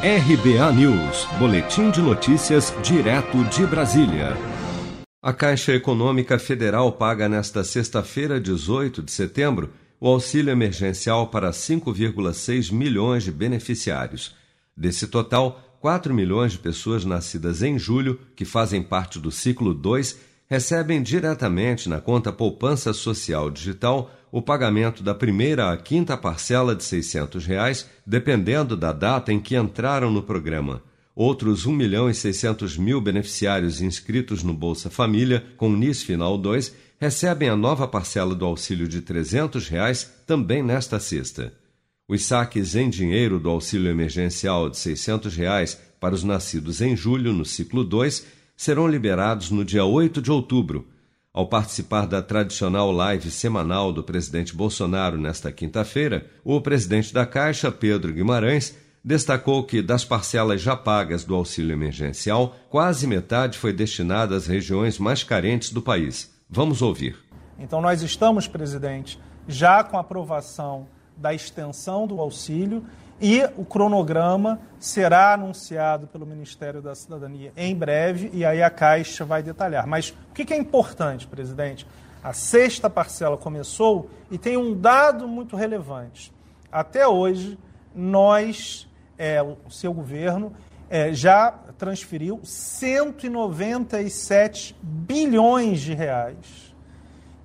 RBA News, Boletim de Notícias, direto de Brasília. A Caixa Econômica Federal paga nesta sexta-feira, 18 de setembro, o auxílio emergencial para 5,6 milhões de beneficiários. Desse total, 4 milhões de pessoas nascidas em julho, que fazem parte do ciclo 2, recebem diretamente na conta Poupança Social Digital o pagamento da primeira à quinta parcela de 600 reais, dependendo da data em que entraram no programa. Outros 1 milhão e 600 mil beneficiários inscritos no Bolsa Família, com NIS Final 2, recebem a nova parcela do auxílio de 300 reais, também nesta sexta. Os saques em dinheiro do auxílio emergencial de 600 reais para os nascidos em julho, no ciclo 2, serão liberados no dia 8 de outubro, ao participar da tradicional live semanal do presidente Bolsonaro nesta quinta-feira, o presidente da Caixa, Pedro Guimarães, destacou que das parcelas já pagas do auxílio emergencial, quase metade foi destinada às regiões mais carentes do país. Vamos ouvir. Então, nós estamos, presidente, já com aprovação da extensão do auxílio e o cronograma será anunciado pelo Ministério da Cidadania em breve e aí a Caixa vai detalhar. Mas o que é importante, presidente? A sexta parcela começou e tem um dado muito relevante. Até hoje, nós, é, o seu governo, é, já transferiu 197 bilhões de reais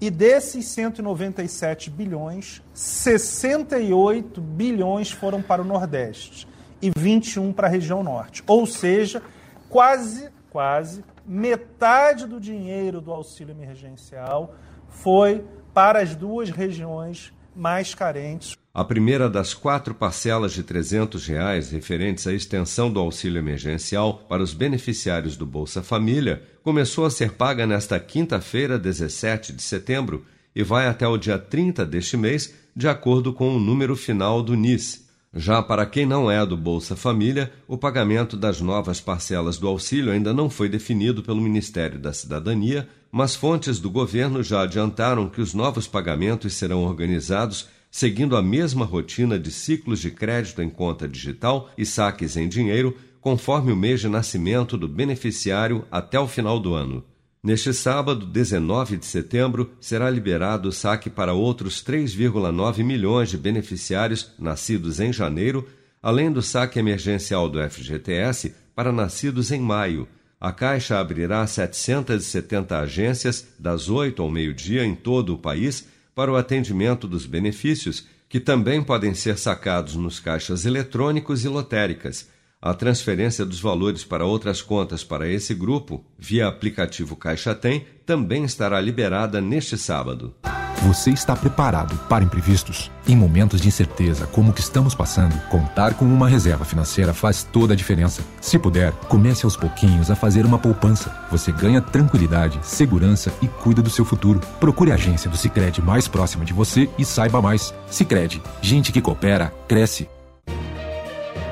e desses 197 bilhões, 68 bilhões foram para o Nordeste e 21 para a região Norte. Ou seja, quase, quase metade do dinheiro do auxílio emergencial foi para as duas regiões mais carentes. A primeira das quatro parcelas de 300 reais referentes à extensão do auxílio emergencial para os beneficiários do Bolsa Família começou a ser paga nesta quinta-feira, 17 de setembro, e vai até o dia 30 deste mês, de acordo com o número final do NIS. Já para quem não é do Bolsa Família, o pagamento das novas parcelas do auxílio ainda não foi definido pelo Ministério da Cidadania, mas fontes do governo já adiantaram que os novos pagamentos serão organizados seguindo a mesma rotina de ciclos de crédito em conta digital e saques em dinheiro, conforme o mês de nascimento do beneficiário até o final do ano. Neste sábado, 19 de setembro, será liberado o saque para outros 3,9 milhões de beneficiários nascidos em janeiro, além do saque emergencial do FGTS para nascidos em maio. A Caixa abrirá 770 agências das 8 ao meio-dia em todo o país para o atendimento dos benefícios, que também podem ser sacados nos caixas eletrônicos e lotéricas. A transferência dos valores para outras contas para esse grupo, via aplicativo Caixa Tem, também estará liberada neste sábado. Você está preparado para imprevistos? Em momentos de incerteza como o que estamos passando, contar com uma reserva financeira faz toda a diferença. Se puder, comece aos pouquinhos a fazer uma poupança. Você ganha tranquilidade, segurança e cuida do seu futuro. Procure a agência do Sicredi mais próxima de você e saiba mais. Sicredi, gente que coopera cresce.